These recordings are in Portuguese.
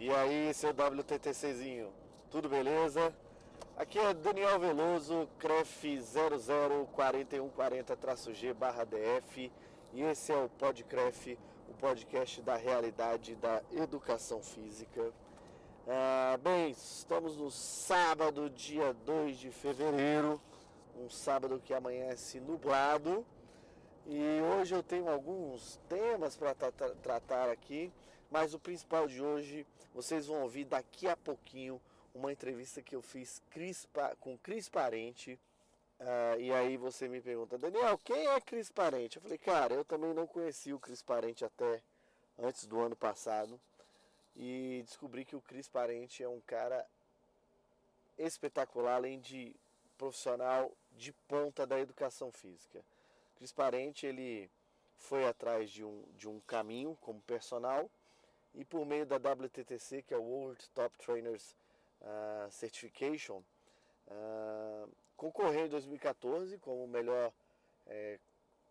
E aí, seu WTTCzinho, tudo beleza? Aqui é Daniel Veloso, CREF 004140-G barra DF e esse é o Podcref, o podcast da realidade da educação física. Ah, bem, estamos no sábado, dia 2 de fevereiro, um sábado que amanhece nublado e hoje eu tenho alguns temas para tra tratar aqui, mas o principal de hoje vocês vão ouvir daqui a pouquinho uma entrevista que eu fiz com Cris Parente. Uh, e aí você me pergunta, Daniel, quem é Cris Parente? Eu falei, cara, eu também não conheci o Cris Parente até antes do ano passado. E descobri que o Cris Parente é um cara espetacular, além de profissional de ponta da educação física. Cris Parente, ele foi atrás de um, de um caminho como personal e por meio da WTTC, que é o World Top Trainers uh, Certification, uh, concorreu em 2014 como o melhor é,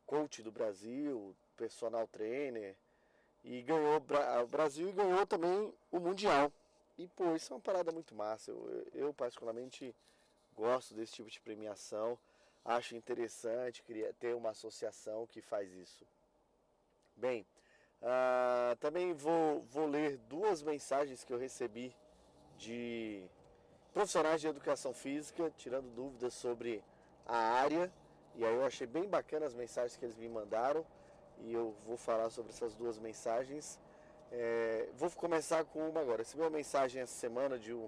coach do Brasil, personal trainer, e ganhou o Brasil e ganhou também o Mundial. E pô, isso é uma parada muito massa. Eu, eu particularmente gosto desse tipo de premiação. Acho interessante ter uma associação que faz isso. Bem, uh, também vou, vou ler duas mensagens que eu recebi de profissionais de educação física, tirando dúvidas sobre a área. E aí eu achei bem bacana as mensagens que eles me mandaram. E eu vou falar sobre essas duas mensagens. É, vou começar com uma agora. Recebi uma mensagem essa semana de um.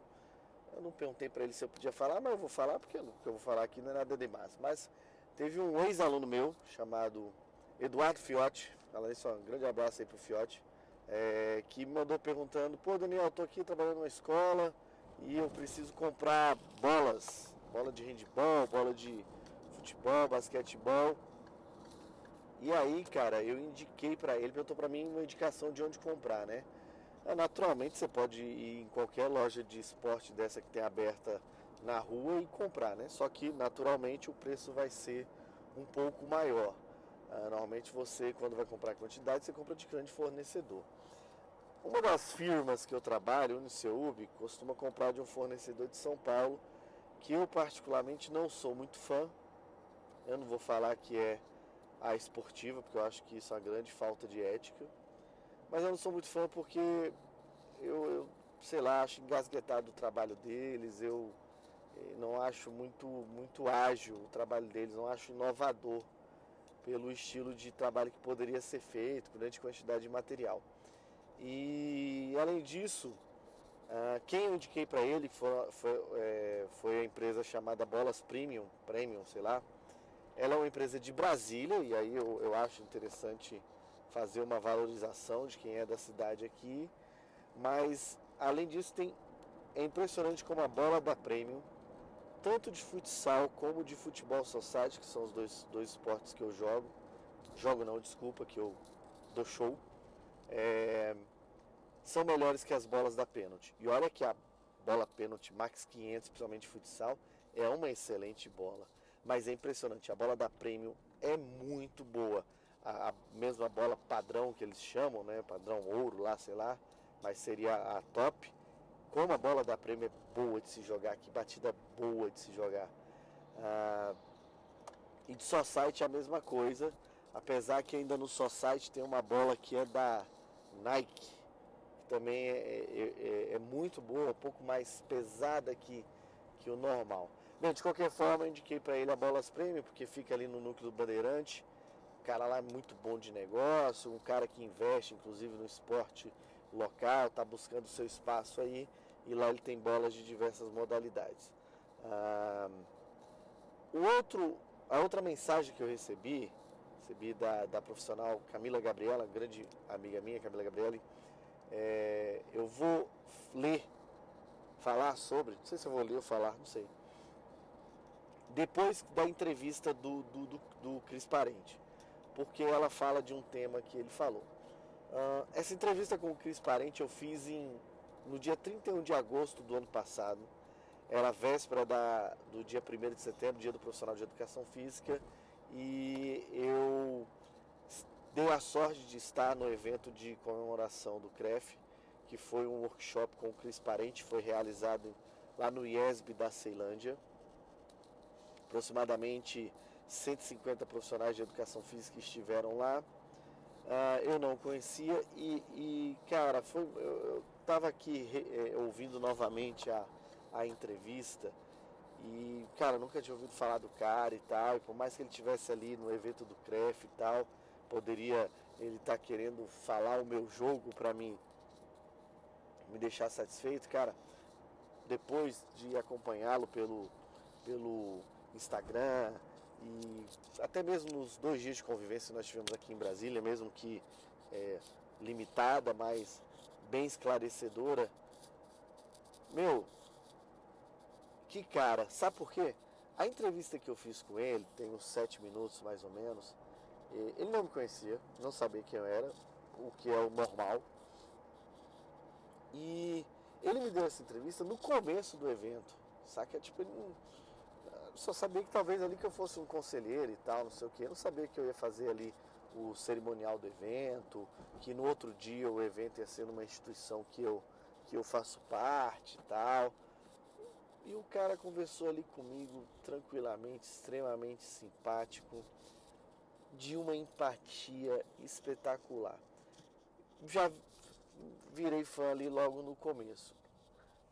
Eu não perguntei para ele se eu podia falar, mas eu vou falar porque o que eu vou falar aqui não é nada demais. Mas teve um ex-aluno meu chamado Eduardo Fiotti. Fala isso, um grande abraço aí pro Fiotti é, que me mandou perguntando, pô Daniel, eu tô aqui trabalhando numa escola e eu preciso comprar bolas, bola de handball, bola de futebol, basquetebol. E aí, cara, eu indiquei para ele, perguntou para mim uma indicação de onde comprar, né? É, naturalmente você pode ir em qualquer loja de esporte dessa que tem aberta na rua e comprar, né? Só que naturalmente o preço vai ser um pouco maior. Ah, normalmente você, quando vai comprar quantidade, você compra de grande fornecedor. Uma das firmas que eu trabalho, Uniceub, costuma comprar de um fornecedor de São Paulo, que eu particularmente não sou muito fã. Eu não vou falar que é a esportiva, porque eu acho que isso é uma grande falta de ética. Mas eu não sou muito fã porque eu, eu sei lá, acho engasguetado o trabalho deles, eu eh, não acho muito, muito ágil o trabalho deles, não acho inovador pelo estilo de trabalho que poderia ser feito, grande quantidade de material. E além disso, uh, quem eu indiquei para ele foi, foi, é, foi, a empresa chamada Bolas Premium, Premium, sei lá. Ela é uma empresa de Brasília e aí eu, eu acho interessante fazer uma valorização de quem é da cidade aqui. Mas além disso tem é impressionante como a bola da Premium tanto de futsal como de futebol society, que são os dois, dois esportes que eu jogo. Jogo não, desculpa, que eu dou show. É, são melhores que as bolas da pênalti. E olha que a bola pênalti Max 500, principalmente de futsal, é uma excelente bola. Mas é impressionante, a bola da Premium é muito boa. A, a mesma bola padrão que eles chamam, né? Padrão ouro lá, sei lá, mas seria a top como a bola da Premier é boa de se jogar, que batida boa de se jogar. Ah, e de Society é a mesma coisa, apesar que ainda no Society tem uma bola que é da Nike, que também é, é, é, é muito boa, um pouco mais pesada que, que o normal. Bem, de qualquer forma, eu indiquei para ele a Bolas Premium, porque fica ali no núcleo do Bandeirante. O cara lá é muito bom de negócio, um cara que investe, inclusive, no esporte local, está buscando seu espaço aí e lá ele tem bolas de diversas modalidades. Ah, o outro, a outra mensagem que eu recebi, recebi da, da profissional Camila Gabriela, grande amiga minha, Camila Gabriela, é, eu vou ler, falar sobre, não sei se eu vou ler ou falar, não sei. Depois da entrevista do, do, do, do Cris Parente, porque ela fala de um tema que ele falou. Uh, essa entrevista com o Cris Parente eu fiz em, no dia 31 de agosto do ano passado. Era véspera da, do dia 1 de setembro, dia do profissional de educação física. E eu dei a sorte de estar no evento de comemoração do CREF, que foi um workshop com o Cris Parente, foi realizado lá no IESB da Ceilândia. Aproximadamente 150 profissionais de educação física estiveram lá. Uh, eu não conhecia e, e cara, foi, eu estava aqui eh, ouvindo novamente a, a entrevista e, cara, nunca tinha ouvido falar do cara e tal. E por mais que ele tivesse ali no evento do CREF e tal, poderia ele estar tá querendo falar o meu jogo para mim me deixar satisfeito, cara. Depois de acompanhá-lo pelo, pelo Instagram e até mesmo nos dois dias de convivência que nós tivemos aqui em Brasília, mesmo que é, limitada, mas bem esclarecedora, meu, que cara, sabe por quê? A entrevista que eu fiz com ele, tem uns sete minutos mais ou menos, ele não me conhecia, não sabia quem eu era, o que é o normal. E ele me deu essa entrevista no começo do evento, saca? Tipo, ele não, só sabia que talvez ali que eu fosse um conselheiro e tal, não sei o que. Eu não sabia que eu ia fazer ali o cerimonial do evento, que no outro dia o evento ia ser numa instituição que eu, que eu faço parte e tal. E o cara conversou ali comigo tranquilamente, extremamente simpático, de uma empatia espetacular. Já virei fã ali logo no começo.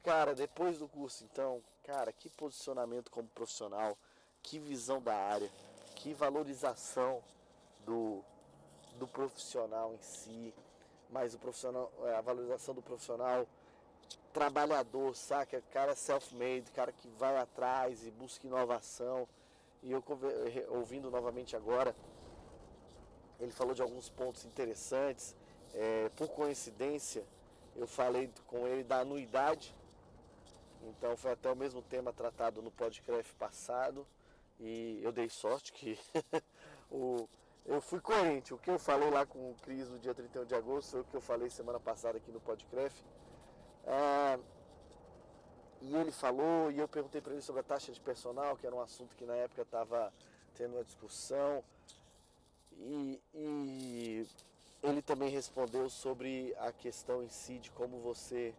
Cara, depois do curso, então, cara, que posicionamento como profissional, que visão da área, que valorização do, do profissional em si, mas o profissional, a valorização do profissional trabalhador, saca? Cara self-made, cara que vai atrás e busca inovação. E eu ouvindo novamente agora, ele falou de alguns pontos interessantes. É, por coincidência, eu falei com ele da anuidade. Então foi até o mesmo tema tratado no podcast passado. E eu dei sorte que o, eu fui coerente. O que eu falei lá com o Cris no dia 31 de agosto foi o que eu falei semana passada aqui no podcast. Ah, e ele falou, e eu perguntei para ele sobre a taxa de personal, que era um assunto que na época estava tendo uma discussão. E, e, ele também respondeu sobre a questão em si de como você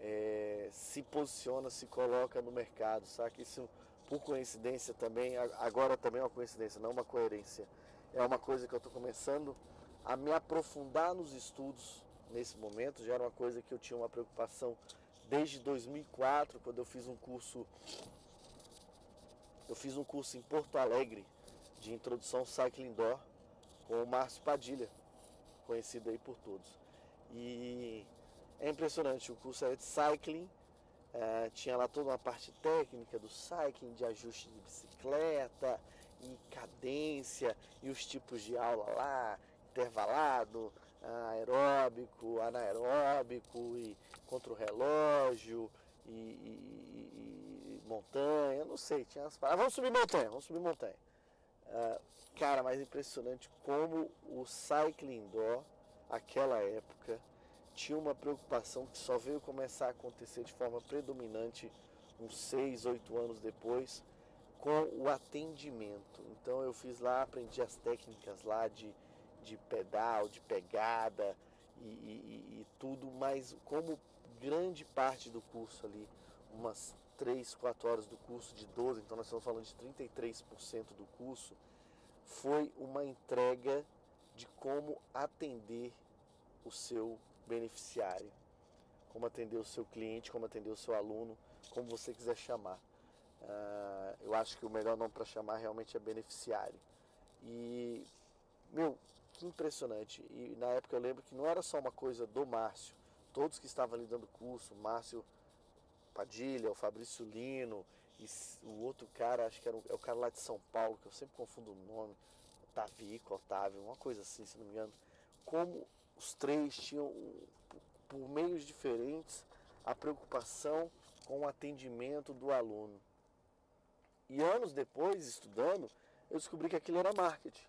é, se posiciona, se coloca no mercado, sabe? Isso, por coincidência também, agora também é uma coincidência, não uma coerência. É uma coisa que eu estou começando a me aprofundar nos estudos nesse momento, já era uma coisa que eu tinha uma preocupação desde 2004, quando eu fiz um curso eu fiz um curso em Porto Alegre de introdução ao cycling indoor com o Márcio Padilha, conhecido aí por todos. E é impressionante, o curso era de cycling, é, tinha lá toda uma parte técnica do cycling, de ajuste de bicicleta, e cadência, e os tipos de aula lá, intervalado, aeróbico, anaeróbico e contra o relógio e, e, e montanha, não sei, tinha as palavras. Vamos subir montanha, vamos subir montanha. Uh, cara, mais impressionante como o cycling indoor, aquela época, tinha uma preocupação que só veio começar a acontecer de forma predominante uns 6, 8 anos depois, com o atendimento. Então eu fiz lá, aprendi as técnicas lá de de pedal, de pegada e, e, e, tudo, mas como grande parte do curso ali, umas 3, 4 horas do curso de 12, então nós estamos falando de 33% do curso, foi uma entrega de como atender o seu beneficiário, como atender o seu cliente, como atender o seu aluno, como você quiser chamar. Uh, eu acho que o melhor nome para chamar realmente é beneficiário. E, meu, que impressionante. E na época eu lembro que não era só uma coisa do Márcio. Todos que estavam ali dando curso, Márcio Padilha, o Fabrício Lino, e o outro cara, acho que era o, é o cara lá de São Paulo, que eu sempre confundo o nome, Tavico, Otávio, uma coisa assim, se não me engano. Como os três tinham, por meios diferentes, a preocupação com o atendimento do aluno. E anos depois, estudando, eu descobri que aquilo era marketing.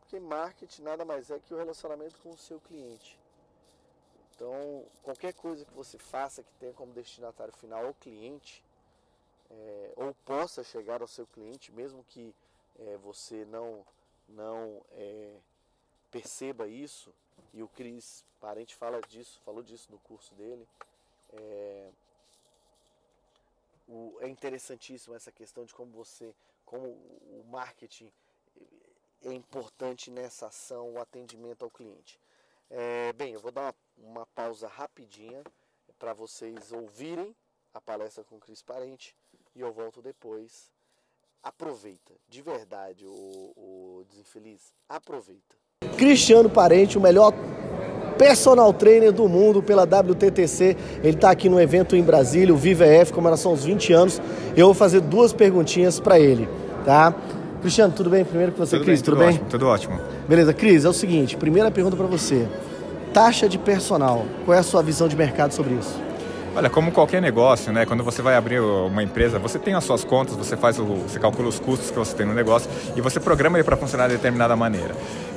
Porque marketing nada mais é que o relacionamento com o seu cliente. Então, qualquer coisa que você faça que tenha como destinatário final o cliente, é, ou possa chegar ao seu cliente, mesmo que é, você não, não é, perceba isso, e o Cris Parente fala disso, falou disso no curso dele. É, o, é interessantíssimo essa questão de como você, como o marketing é importante nessa ação, o atendimento ao cliente. É, bem, eu vou dar uma, uma pausa rapidinha para vocês ouvirem a palestra com o Cris Parente e eu volto depois. Aproveita, de verdade, o, o desinfeliz, aproveita. Cristiano Parente, o melhor personal trainer do mundo pela WTTC. Ele está aqui no evento em Brasília, o VivaF, comemoração aos 20 anos. Eu vou fazer duas perguntinhas para ele, tá? Cristiano, tudo bem? Primeiro com você, tudo Cris, bem, tudo, tudo bem? Ótimo, tudo ótimo. Beleza, Cris, é o seguinte, primeira pergunta para você. Taxa de personal, qual é a sua visão de mercado sobre isso? Olha, como qualquer negócio, né? Quando você vai abrir uma empresa, você tem as suas contas, você faz o, você calcula os custos que você tem no negócio e você programa ele para funcionar de determinada maneira.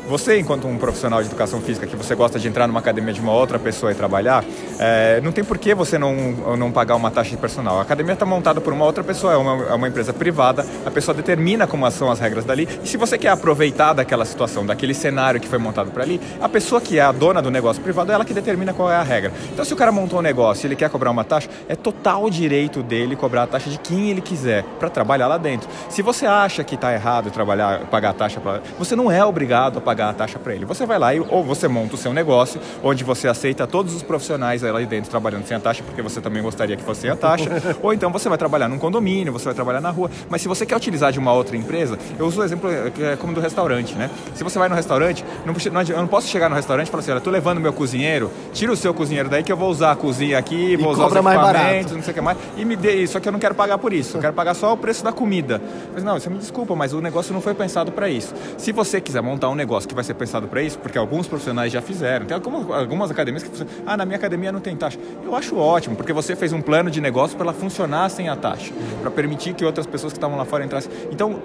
Você, enquanto um profissional de educação física, que você gosta de entrar numa academia de uma outra pessoa e trabalhar, é, não tem por que você não, não pagar uma taxa de personal. A academia está montada por uma outra pessoa, é uma, é uma empresa privada, a pessoa determina como são as regras dali, e se você quer aproveitar daquela situação, daquele cenário que foi montado para ali, a pessoa que é a dona do negócio privado é ela que determina qual é a regra. Então, se o cara montou um negócio e ele quer cobrar uma taxa, é total direito dele cobrar a taxa de quem ele quiser para trabalhar lá dentro. Se você acha que está errado trabalhar, pagar a taxa, pra, você não é obrigado a pagar pagar a taxa para ele. Você vai lá e ou você monta o seu negócio, onde você aceita todos os profissionais lá dentro trabalhando sem a taxa, porque você também gostaria que fosse a taxa, ou então você vai trabalhar num condomínio, você vai trabalhar na rua. Mas se você quer utilizar de uma outra empresa, eu uso o exemplo é, como do restaurante, né? Se você vai no restaurante, não, não, eu não posso chegar no restaurante e falar assim, olha, tô levando meu cozinheiro, tira o seu cozinheiro daí que eu vou usar a cozinha aqui, vou e usar os mais barato. não sei o que mais, e me dê isso, só que eu não quero pagar por isso, eu quero pagar só o preço da comida. Mas não, você me desculpa, mas o negócio não foi pensado para isso. Se você quiser montar um negócio que vai ser pensado para isso, porque alguns profissionais já fizeram. Tem algumas, algumas academias que ah, na minha academia não tem taxa. Eu acho ótimo, porque você fez um plano de negócio para ela funcionar sem a taxa, para permitir que outras pessoas que estavam lá fora entrassem. Então,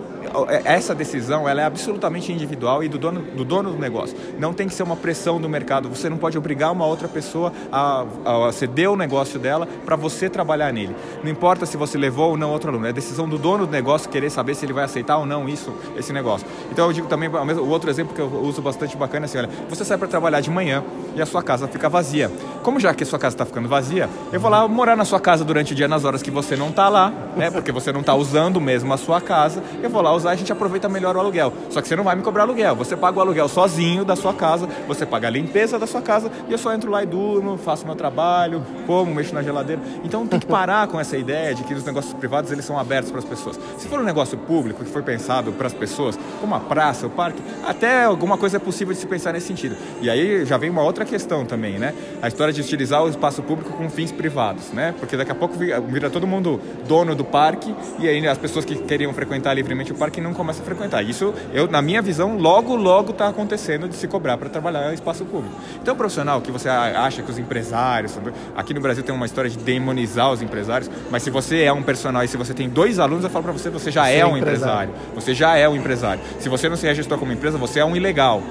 é, essa decisão ela é absolutamente individual e do dono, do dono do negócio. Não tem que ser uma pressão do mercado. Você não pode obrigar uma outra pessoa a, a ceder o negócio dela para você trabalhar nele. Não importa se você levou ou não outro aluno. É decisão do dono do negócio querer saber se ele vai aceitar ou não isso, esse negócio. Então eu digo também, o outro exemplo que eu uso bastante bacana assim, olha, você sai para trabalhar de manhã e a sua casa fica vazia. Como já que a sua casa está ficando vazia, eu vou lá morar na sua casa durante o dia nas horas que você não está lá, né? Porque você não está usando mesmo a sua casa. Eu vou lá usar, a gente aproveita melhor o aluguel. Só que você não vai me cobrar aluguel. Você paga o aluguel sozinho da sua casa, você paga a limpeza da sua casa e eu só entro lá e durmo, faço meu trabalho, como, mexo na geladeira. Então tem que parar com essa ideia de que os negócios privados eles são abertos para as pessoas. Se for um negócio público que foi pensado para as pessoas, como a praça, o parque, até alguma coisa é possível de se pensar nesse sentido. E aí já vem uma outra questão também, né? A história de utilizar o espaço público com fins privados, né? Porque daqui a pouco vira todo mundo dono do parque e aí as pessoas que queriam frequentar livremente o parque não começam a frequentar. Isso, eu, na minha visão, logo, logo está acontecendo de se cobrar para trabalhar em espaço público. Então, profissional que você acha que os empresários, aqui no Brasil tem uma história de demonizar os empresários, mas se você é um personal e se você tem dois alunos, eu falo para você, você já você é, é um empresário. empresário. Você já é um empresário. Se você não se registrou como empresa, você é um ilegal.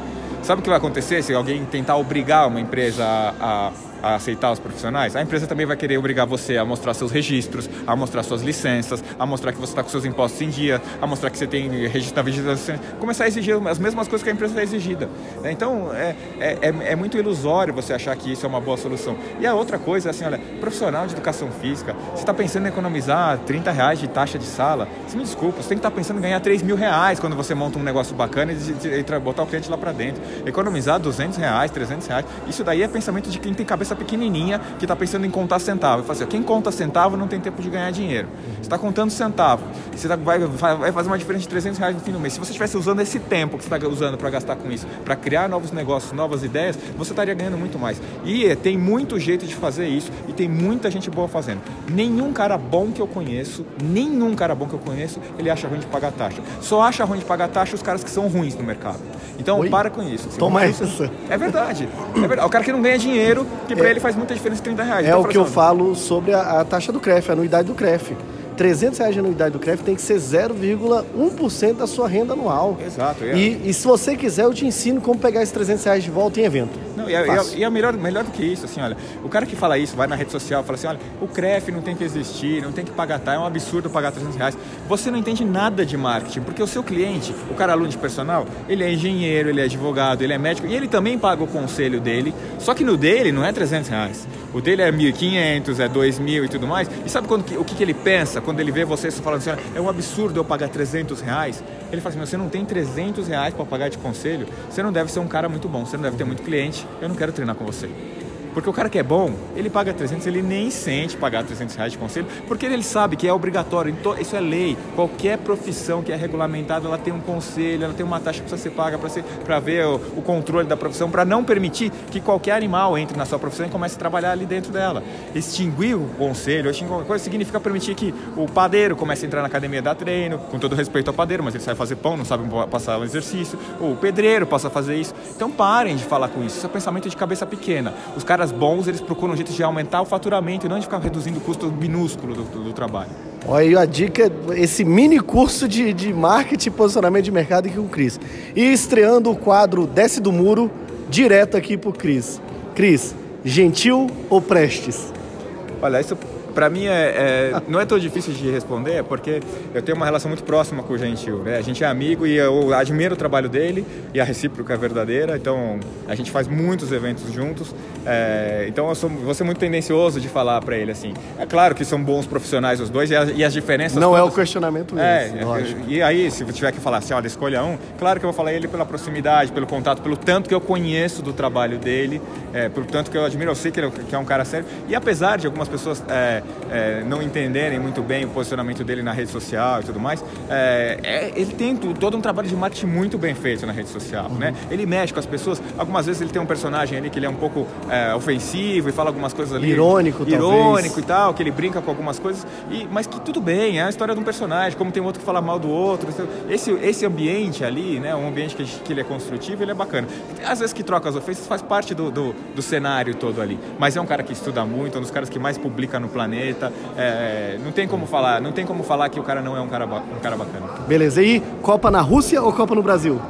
Sabe o que vai acontecer se alguém tentar obrigar uma empresa a, a a aceitar os profissionais, a empresa também vai querer obrigar você a mostrar seus registros, a mostrar suas licenças, a mostrar que você está com seus impostos em dia, a mostrar que você tem registro da vigilância, começar a exigir as mesmas coisas que a empresa é exigida. Então, é, é, é, é muito ilusório você achar que isso é uma boa solução. E a outra coisa é assim, olha, profissional de educação física, você está pensando em economizar 30 reais de taxa de sala, você me desculpa, você tem que estar tá pensando em ganhar 3 mil reais quando você monta um negócio bacana e botar o cliente lá para dentro. Economizar 200 reais, 300 reais, isso daí é pensamento de quem tem cabeça cabeça pequenininha que está pensando em contar centavo. Eu falo assim, quem conta centavo não tem tempo de ganhar dinheiro. Você está contando centavo, você tá, vai, vai fazer uma diferença de 300 reais no fim do mês. Se você estivesse usando esse tempo que você está usando para gastar com isso, para criar novos negócios, novas ideias, você estaria ganhando muito mais. E tem muito jeito de fazer isso e tem muita gente boa fazendo. Nenhum cara bom que eu conheço, nenhum cara bom que eu conheço, ele acha ruim de pagar taxa. Só acha ruim de pagar taxa os caras que são ruins no mercado. Então, Oi? para com isso. Toma isso. É verdade. É verdade. O cara que não ganha dinheiro, que para ele faz muita diferença 30 reais. É então, o que eu falo sobre a, a, taxa do CREF, a anuidade do CREF. 300 reais de anuidade do CREF tem que ser 0,1% da sua renda anual. Exato. É. E, e, se você quiser, eu te ensino como pegar esses 300 reais de volta em evento. Não, e, é, e é, melhor, melhor do que isso, assim, olha, o cara que fala isso, vai na rede social, fala assim, olha, o CREF não tem que existir, não tem que pagar, tá, é um absurdo pagar 300 reais. Você não entende nada de marketing, porque o seu cliente, o cara aluno de personal, ele é engenheiro, ele é advogado, ele é médico, e ele também paga o conselho dele, só que no dele não é 300 reais. O dele é 1.500, é 2.000 e tudo mais. E sabe quando, o que, que ele pensa quando ele vê você falando assim, é um absurdo eu pagar 300 reais? Ele fala assim, você não tem 300 reais para pagar de conselho, você não deve ser um cara muito bom, você não deve ter muito cliente, eu não quero treinar com você. Porque o cara que é bom, ele paga 300, ele nem sente pagar 300 reais de conselho, porque ele sabe que é obrigatório, então, isso é lei. Qualquer profissão que é regulamentada, ela tem um conselho, ela tem uma taxa que precisa ser paga para ver o, o, controle da profissão, para não permitir que qualquer animal entre na sua profissão e comece a trabalhar ali dentro dela. Extinguir o conselho, extinguir coisa, significa permitir que o padeiro comece a entrar na academia dar treino, com todo respeito ao padeiro, mas ele sabe fazer pão, não sabe passar um exercício, o pedreiro possa fazer isso. Então parem de falar com isso, isso é pensamento de cabeça pequena. Os caras caras bons, eles procuram um jeito de aumentar o faturamento e não de ficar reduzindo o custo minúsculo do, do, do trabalho. Olha aí a dica, esse mini curso de, de marketing e posicionamento de mercado aqui com o Cris. E estreando o quadro Desce do Muro, direto aqui pro Cris. Cris, gentil ou prestes? Olha, isso para mim é, é, não é tão difícil de responder, porque eu tenho uma relação muito próxima com o Gentil. Né? A gente é amigo e eu admiro o trabalho dele e a recíproca é verdadeira. Então a gente faz muitos eventos juntos. É, então eu sou, vou ser muito tendencioso de falar para ele assim. É claro que são bons profissionais os dois e as, e as diferenças. Não todas, é o questionamento é, esse, E aí, se tiver que falar assim, olha, escolha um, claro que eu vou falar ele pela proximidade, pelo contato, pelo tanto que eu conheço do trabalho dele, é, pelo tanto que eu admiro. Eu sei que ele é, que é um cara sério. E apesar de algumas pessoas é, é, não entenderem muito bem o posicionamento dele na rede social e tudo mais, é, é, ele tem todo um trabalho de marketing muito bem feito na rede social, uhum. né? Ele mexe com as pessoas, algumas vezes ele tem um personagem ali que ele é um pouco é, ofensivo e fala algumas coisas ali... Irônico, Irônico talvez. e tal, que ele brinca com algumas coisas, e, mas que tudo bem, é a história de um personagem, como tem outro que fala mal do outro, esse, esse ambiente ali, né, um ambiente que, que ele é construtivo, ele é bacana. Às vezes que troca as ofensas faz parte do, do, do cenário todo ali, mas é um cara que estuda muito, é um dos caras que mais publica no planeta, é, não tem como falar, não tem como falar que o cara não é um cara, um cara bacana. Beleza. E Copa na Rússia ou Copa no Brasil?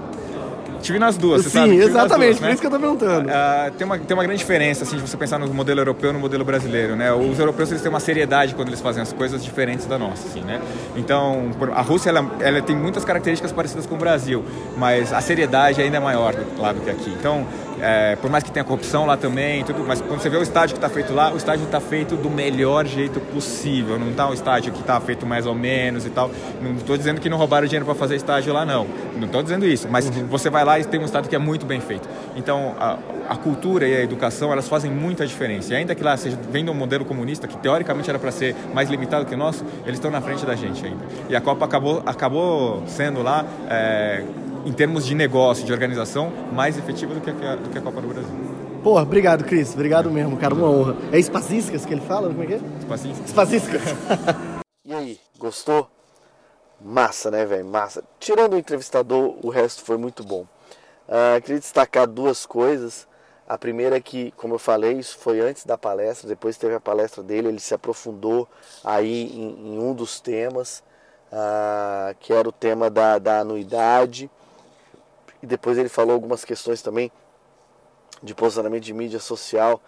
Tive nas duas, Sim, sabe? exatamente, duas, por né? isso que eu tô perguntando. Uh, tem, uma, tem uma grande diferença, assim, de você pensar no modelo europeu e no modelo brasileiro, né? Os europeus, eles têm uma seriedade quando eles fazem as coisas diferentes da nossa, assim, né? Então, a Rússia, ela, ela tem muitas características parecidas com o Brasil, mas a seriedade ainda é maior lá do que aqui. Então, é, por mais que tenha corrupção lá também, tudo, mas quando você vê o estádio que está feito lá, o estádio está feito do melhor jeito possível. Não está um estádio que está feito mais ou menos e tal. Não estou dizendo que não roubaram dinheiro para fazer estádio lá, não. Não estou dizendo isso. Mas uhum. você vai lá e tem um estádio que é muito bem feito. Então, a, a, cultura e a educação, elas fazem muita diferença. E ainda que lá seja, vem de um modelo comunista, que teoricamente era para ser mais limitado que o nosso, eles estão na frente da gente ainda. E a Copa acabou, acabou sendo lá... É, em termos de negócio, de organização, mais efetiva do que a, do que a Copa do Brasil. Pô, obrigado, Cris. Obrigado mesmo, cara. Uma honra. É Espaciscas que ele fala? Como é que é? Espaciscas. Espaciscas. e aí, gostou? Massa, né, velho? Massa. Tirando o entrevistador, o resto foi muito bom. Uh, queria destacar duas coisas. A primeira é que, como eu falei, isso foi antes da palestra, depois teve a palestra dele, ele se aprofundou aí em, em um dos temas, uh, que era o tema da, da anuidade. E depois ele falou algumas questões também de posicionamento de mídia social.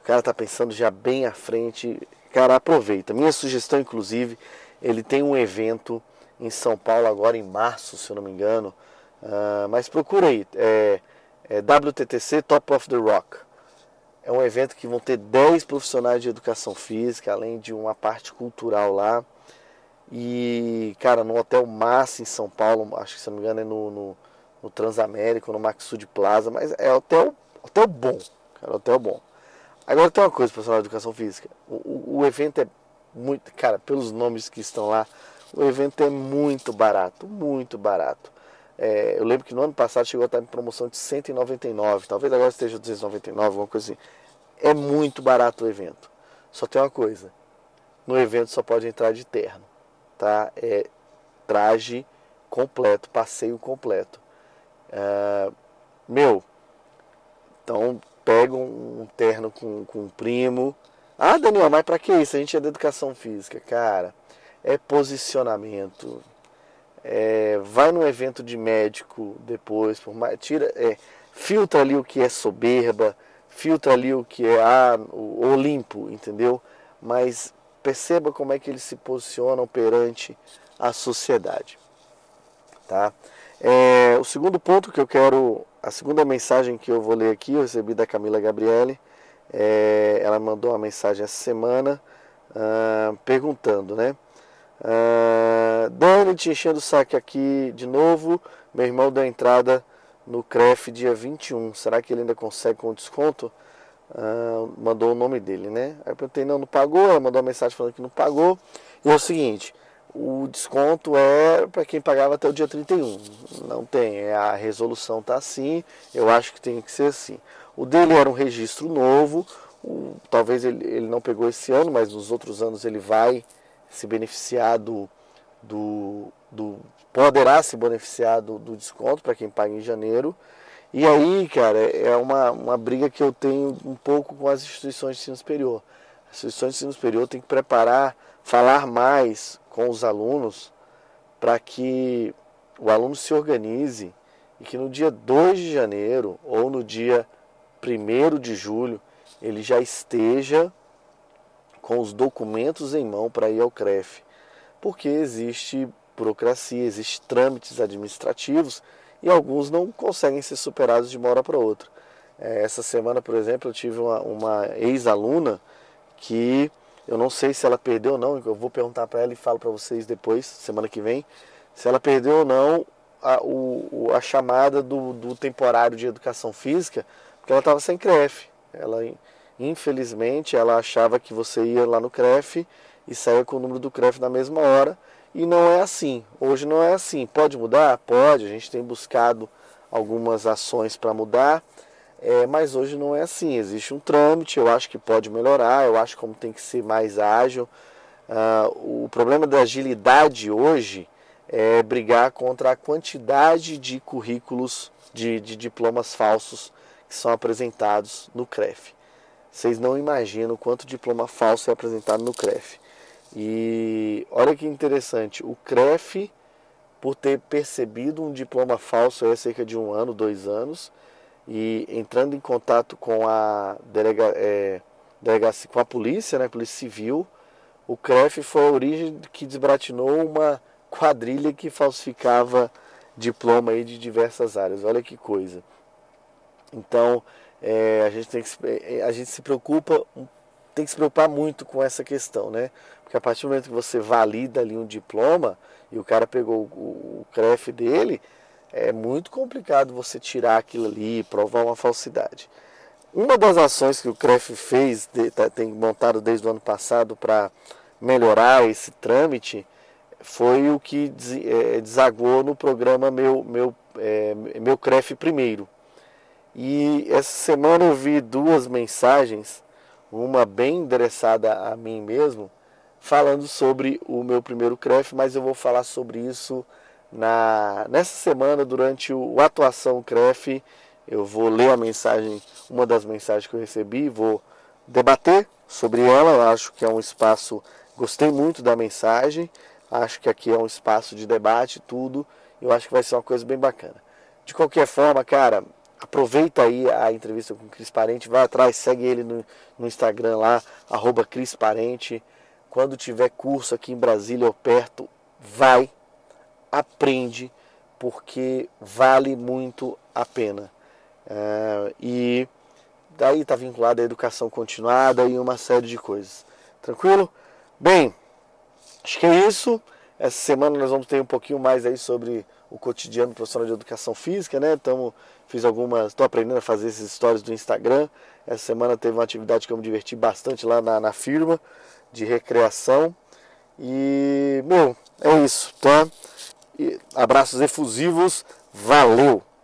O cara tá pensando já bem à frente. Cara, aproveita. Minha sugestão, inclusive, ele tem um evento em São Paulo agora em março, se eu não me engano. Uh, mas procura aí. É, é WTTC Top of the Rock. É um evento que vão ter 10 profissionais de educação física, além de uma parte cultural lá. E, cara, no Hotel Massa em São Paulo, acho que se não me engano é no, no no Transamérica, no Maxud Plaza, mas é hotel, hotel bom, cara, hotel bom. Agora tem uma coisa, pessoal da educação física. O, o, o, evento é muito, cara, pelos nomes que estão lá, o evento é muito barato, muito barato. É, eu lembro que no ano passado chegou a estar em promoção de 199, talvez agora esteja 299, alguma coisa assim. É muito barato o evento. Só tem uma coisa: no evento só pode entrar de terno, tá? É traje completo, passeio completo. É, meu, então pega um terno com, com um primo. Ah, Daniel, mas pra que isso? A gente é da educação física. Cara, é posicionamento. É, vai no evento de médico depois, mais, tira, é, filtra ali o que é soberba, filtra ali o que é ah, o Olimpo, entendeu? Mas perceba como é que eles se posicionam perante a sociedade. Tá? É, o segundo ponto que eu quero, a segunda mensagem que eu vou ler aqui, eu recebi da Camila Gabriele, é, ela mandou uma mensagem essa semana uh, perguntando, né? Uh, Dani te enchendo o saco aqui de novo. Meu irmão deu entrada no CREF dia 21. Será que ele ainda consegue com desconto? Uh, mandou o nome dele, né? Aí eu perguntei, não, não pagou. Ela mandou uma mensagem falando que não pagou. E é o seguinte: o desconto é para quem pagava até o dia 31. Não tem, é, a resolução tá assim. Eu acho que tem que ser assim. O dele era um registro novo. O, talvez ele, ele não pegou esse ano, mas nos outros anos ele vai se beneficiar do, do, do poderá se beneficiar do, do desconto para quem paga em janeiro. E aí, cara, é uma, uma briga que eu tenho um pouco com as instituições de ensino superior. As instituições de ensino superior têm que preparar, falar mais com os alunos para que o aluno se organize e que no dia 2 de janeiro ou no dia 1 de julho ele já esteja com os documentos em mão para ir ao CREF, porque existe burocracia, existem trâmites administrativos e alguns não conseguem ser superados de uma hora para outra. É, essa semana, por exemplo, eu tive uma, uma ex-aluna que eu não sei se ela perdeu ou não, eu vou perguntar para ela e falo para vocês depois, semana que vem, se ela perdeu ou não a, o, a chamada do, do temporário de educação física, porque ela estava sem CREF. Ela Infelizmente, ela achava que você ia lá no CREF e saía com o número do CREF na mesma hora. E não é assim. Hoje não é assim. Pode mudar? Pode. A gente tem buscado algumas ações para mudar. É, mas hoje não é assim. Existe um trâmite. Eu acho que pode melhorar. Eu acho como tem que ser mais ágil. Uh, o problema da agilidade hoje é brigar contra a quantidade de currículos de, de diplomas falsos que são apresentados no CREF. Vocês não imaginam quanto diploma falso é apresentado no CREF. E olha que interessante, o CREF, por ter percebido um diploma falso há cerca de um ano, dois anos, e entrando em contato com a delega, é, delegacia, com a polícia, né, polícia civil, o CREF foi a origem que desbratinou uma quadrilha que falsificava diploma aí de diversas áreas. Olha que coisa. Então, é, a, gente tem que, é, a gente se preocupa, tem que se preocupar muito com essa questão, né? Porque a partir do momento que você valida ali um diploma e o cara pegou o, o CREF dele, é muito complicado você tirar aquilo ali e provar uma falsidade. Uma das ações que o CREF fez, tá, tem montado desde o ano passado para melhorar esse trâmite, foi o que é, desagou no programa Meu, meu, é, meu CREF Primeiro. E essa semana eu vi duas mensagens, uma bem endereçada a mim mesmo, falando sobre o meu primeiro CREF, mas eu vou falar sobre isso na, nessa semana durante o Atuação CREF. Eu vou ler a mensagem, uma das mensagens que eu recebi, vou debater sobre ela. Eu acho que é um espaço, gostei muito da mensagem, acho que aqui é um espaço de debate, tudo. Eu acho que vai ser uma coisa bem bacana. De qualquer forma, cara, aproveita aí a entrevista com o Cris Parente, vai atrás, segue ele no, no Instagram lá, arroba Cris Parente. Quando tiver curso aqui em Brasília ou perto, vai, aprende, porque vale muito a pena. É, e daí está vinculado à educação continuada e uma série de coisas. Tranquilo? Bem, acho que é isso. Essa semana nós vamos ter um pouquinho mais aí sobre o cotidiano profissional de educação física, né? Então, fiz algumas, estou aprendendo a fazer esses stories do Instagram. Essa semana teve uma atividade que eu me diverti bastante lá na, na firma de recreação. E, bom, é isso, tá? E abraços efusivos, valeu!